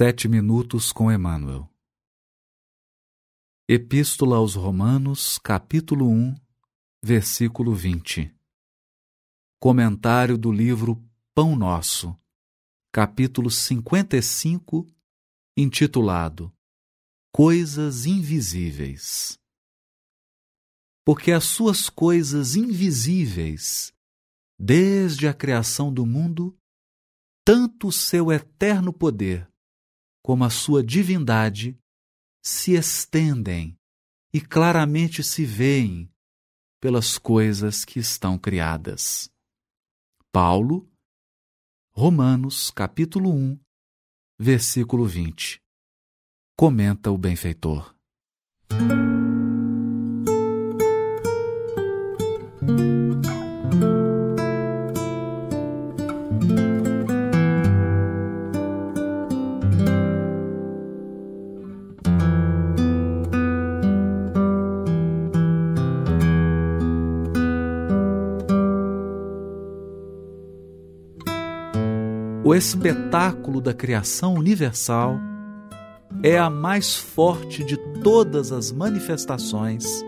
Sete minutos com Emmanuel. Epístola aos Romanos, capítulo 1, versículo 20. Comentário do livro Pão Nosso, capítulo 55, intitulado Coisas Invisíveis. Porque as suas coisas invisíveis, desde a criação do mundo, tanto o seu eterno poder como a sua divindade se estendem e claramente se veem pelas coisas que estão criadas. Paulo, Romanos, capítulo 1, versículo 20. Comenta o benfeitor. O espetáculo da criação universal é a mais forte de todas as manifestações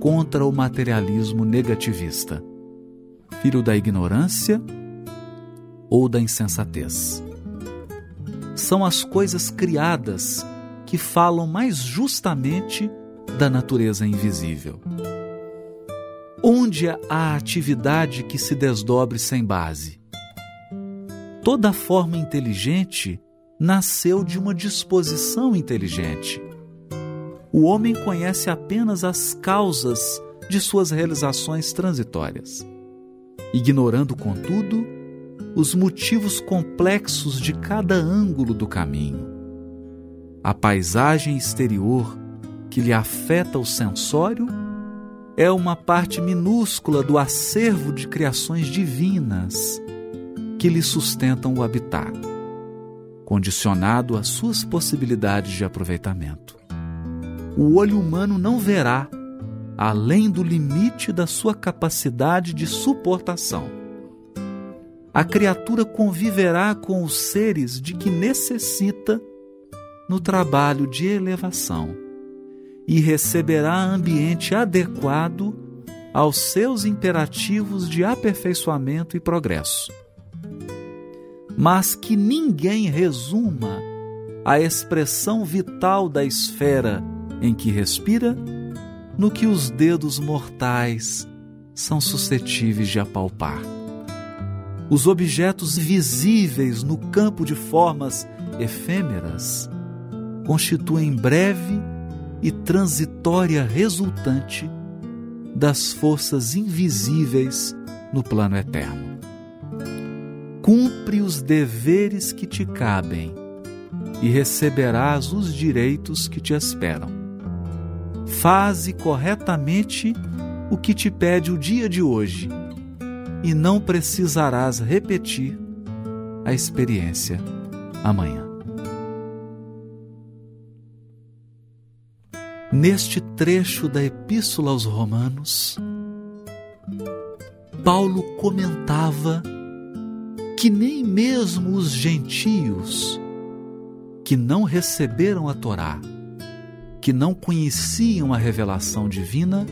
contra o materialismo negativista, filho da ignorância ou da insensatez. São as coisas criadas que falam mais justamente da natureza invisível. Onde há atividade que se desdobre sem base? Toda forma inteligente nasceu de uma disposição inteligente. O homem conhece apenas as causas de suas realizações transitórias, ignorando, contudo, os motivos complexos de cada ângulo do caminho. A paisagem exterior que lhe afeta o sensório é uma parte minúscula do acervo de criações divinas que lhe sustentam o habitat, condicionado às suas possibilidades de aproveitamento. O olho humano não verá além do limite da sua capacidade de suportação. A criatura conviverá com os seres de que necessita no trabalho de elevação e receberá ambiente adequado aos seus imperativos de aperfeiçoamento e progresso mas que ninguém resuma a expressão vital da esfera em que respira no que os dedos mortais são suscetíveis de apalpar. Os objetos visíveis no campo de formas efêmeras constituem breve e transitória resultante das forças invisíveis no plano eterno cumpre os deveres que te cabem e receberás os direitos que te esperam. Faze corretamente o que te pede o dia de hoje e não precisarás repetir a experiência amanhã. Neste trecho da Epístola aos Romanos, Paulo comentava que nem mesmo os gentios que não receberam a Torá, que não conheciam a revelação divina,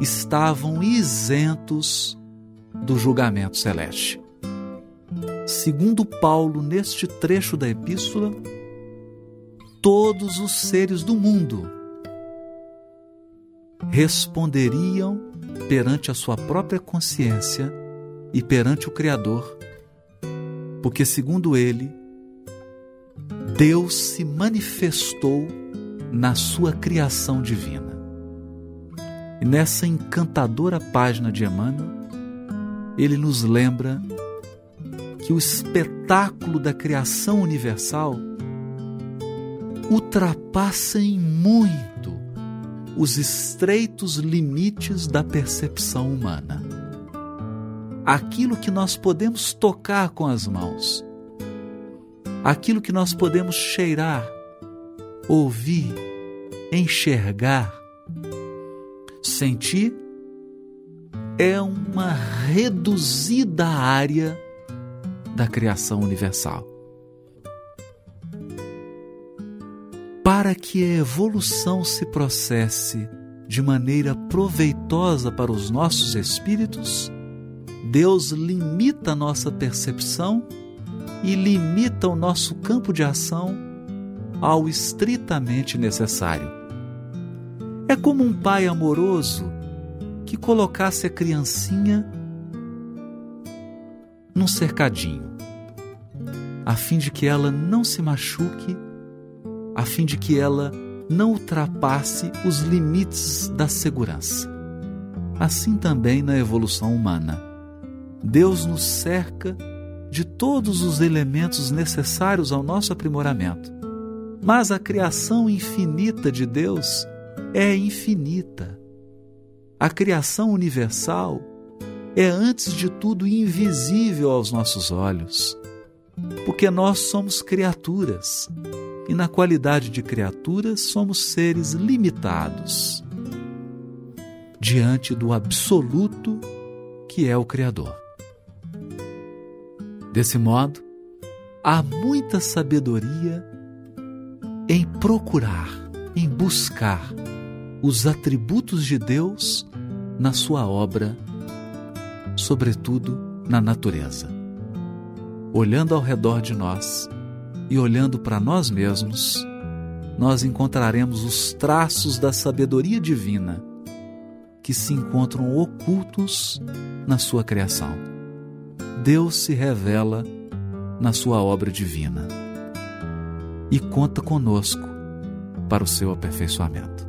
estavam isentos do julgamento celeste. Segundo Paulo, neste trecho da epístola, todos os seres do mundo responderiam perante a sua própria consciência e perante o Criador porque, segundo ele, Deus se manifestou na sua criação divina. E nessa encantadora página de Emmanuel, ele nos lembra que o espetáculo da criação universal ultrapassa em muito os estreitos limites da percepção humana aquilo que nós podemos tocar com as mãos, aquilo que nós podemos cheirar, ouvir, enxergar, sentir, é uma reduzida área da criação universal. para que a evolução se processe de maneira proveitosa para os nossos espíritos, Deus limita a nossa percepção e limita o nosso campo de ação ao estritamente necessário. É como um pai amoroso que colocasse a criancinha num cercadinho, a fim de que ela não se machuque, a fim de que ela não ultrapasse os limites da segurança. Assim também na evolução humana. Deus nos cerca de todos os elementos necessários ao nosso aprimoramento. Mas a criação infinita de Deus é infinita. A criação universal é, antes de tudo, invisível aos nossos olhos, porque nós somos criaturas e, na qualidade de criaturas, somos seres limitados diante do absoluto que é o Criador. Desse modo, há muita sabedoria em procurar, em buscar os atributos de Deus na sua obra, sobretudo na natureza. Olhando ao redor de nós e olhando para nós mesmos, nós encontraremos os traços da sabedoria divina que se encontram ocultos na sua criação. Deus se revela na sua obra divina e conta conosco para o seu aperfeiçoamento.